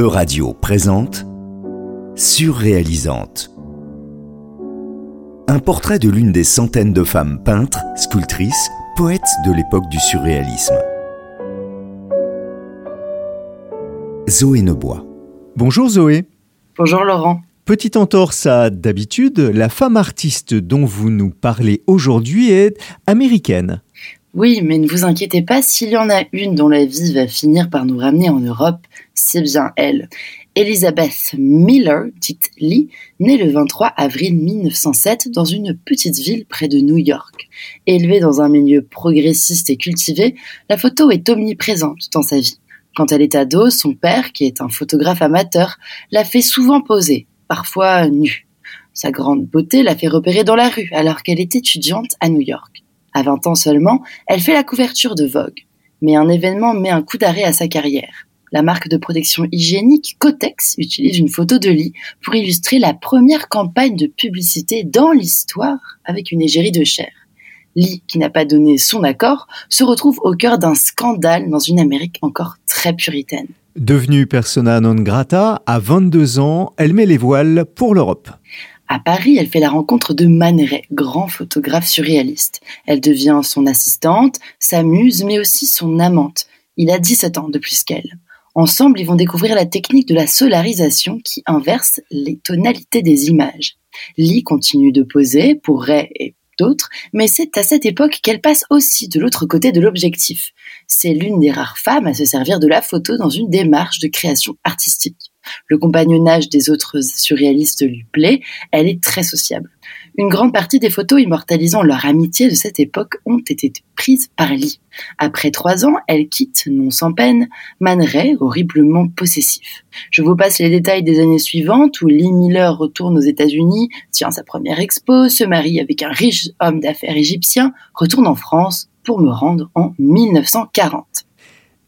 E-Radio présente Surréalisante. Un portrait de l'une des centaines de femmes peintres, sculptrices, poètes de l'époque du surréalisme. Zoé Nebois. Bonjour Zoé. Bonjour Laurent. Petite entorse à d'habitude, la femme artiste dont vous nous parlez aujourd'hui est américaine. Oui, mais ne vous inquiétez pas, s'il y en a une dont la vie va finir par nous ramener en Europe, c'est bien elle. Elizabeth Miller, dite Lee, née le 23 avril 1907 dans une petite ville près de New York. Élevée dans un milieu progressiste et cultivé, la photo est omniprésente dans sa vie. Quand elle est ado, son père, qui est un photographe amateur, la fait souvent poser, parfois nue. Sa grande beauté la fait repérer dans la rue alors qu'elle est étudiante à New York. À 20 ans seulement, elle fait la couverture de Vogue. Mais un événement met un coup d'arrêt à sa carrière. La marque de protection hygiénique Cotex utilise une photo de Lee pour illustrer la première campagne de publicité dans l'histoire avec une égérie de chair. Lee, qui n'a pas donné son accord, se retrouve au cœur d'un scandale dans une Amérique encore très puritaine. Devenue persona non grata, à 22 ans, elle met les voiles pour l'Europe. À Paris, elle fait la rencontre de Man Ray, grand photographe surréaliste. Elle devient son assistante, sa muse, mais aussi son amante. Il a 17 ans de plus qu'elle. Ensemble, ils vont découvrir la technique de la solarisation qui inverse les tonalités des images. Lee continue de poser pour Ray et d'autres, mais c'est à cette époque qu'elle passe aussi de l'autre côté de l'objectif. C'est l'une des rares femmes à se servir de la photo dans une démarche de création artistique. Le compagnonnage des autres surréalistes lui plaît, elle est très sociable. Une grande partie des photos immortalisant leur amitié de cette époque ont été prises par Lee. Après trois ans, elle quitte, non sans peine, Man Ray, horriblement possessif. Je vous passe les détails des années suivantes où Lee Miller retourne aux États-Unis, tient sa première expo, se marie avec un riche homme d'affaires égyptien, retourne en France pour me rendre en 1940.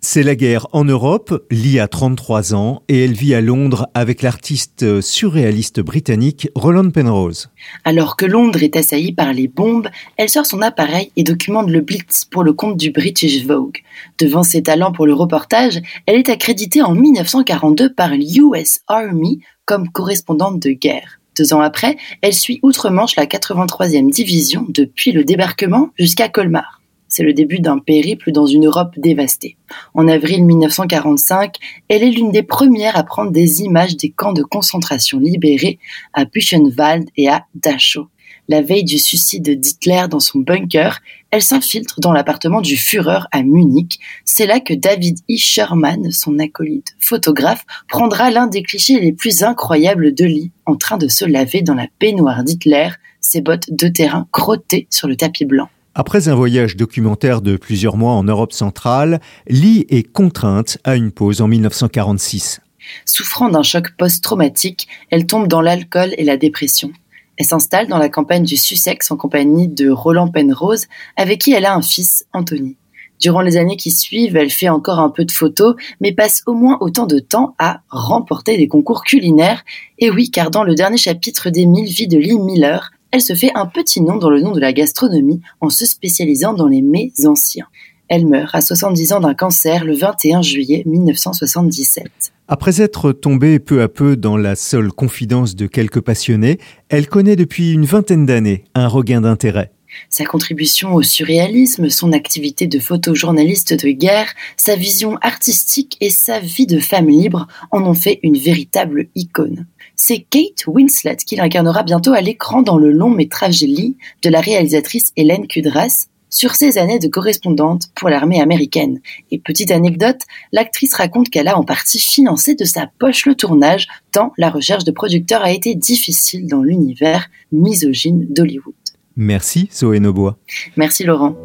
C'est la guerre en Europe, Lee a 33 ans et elle vit à Londres avec l'artiste surréaliste britannique Roland Penrose. Alors que Londres est assaillie par les bombes, elle sort son appareil et documente le Blitz pour le compte du British Vogue. Devant ses talents pour le reportage, elle est accréditée en 1942 par l'US Army comme correspondante de guerre. Deux ans après, elle suit outre-Manche la 83e division depuis le débarquement jusqu'à Colmar. C'est le début d'un périple dans une Europe dévastée. En avril 1945, elle est l'une des premières à prendre des images des camps de concentration libérés à Buchenwald et à Dachau. La veille du suicide d'Hitler dans son bunker, elle s'infiltre dans l'appartement du Führer à Munich. C'est là que David E. Sherman, son acolyte photographe, prendra l'un des clichés les plus incroyables de Lee, en train de se laver dans la baignoire d'Hitler, ses bottes de terrain crottées sur le tapis blanc. Après un voyage documentaire de plusieurs mois en Europe centrale, Lee est contrainte à une pause en 1946. Souffrant d'un choc post-traumatique, elle tombe dans l'alcool et la dépression. Elle s'installe dans la campagne du Sussex en compagnie de Roland Penrose, avec qui elle a un fils, Anthony. Durant les années qui suivent, elle fait encore un peu de photos, mais passe au moins autant de temps à remporter des concours culinaires. Et oui, car dans le dernier chapitre des mille vies de Lee Miller, elle se fait un petit nom dans le nom de la gastronomie en se spécialisant dans les mets anciens. Elle meurt à 70 ans d'un cancer le 21 juillet 1977. Après être tombée peu à peu dans la seule confidence de quelques passionnés, elle connaît depuis une vingtaine d'années un regain d'intérêt. Sa contribution au surréalisme, son activité de photojournaliste de guerre, sa vision artistique et sa vie de femme libre en ont fait une véritable icône. C'est Kate Winslet qui l'incarnera bientôt à l'écran dans le long métrage Lee de la réalisatrice Hélène Kudras sur ses années de correspondante pour l'armée américaine. Et petite anecdote, l'actrice raconte qu'elle a en partie financé de sa poche le tournage, tant la recherche de producteurs a été difficile dans l'univers misogyne d'Hollywood. Merci Zoé Nobois. Merci Laurent.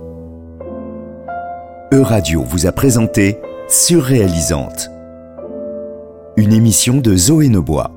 E-Radio vous a présenté Surréalisante. Une émission de Zoé Nobois.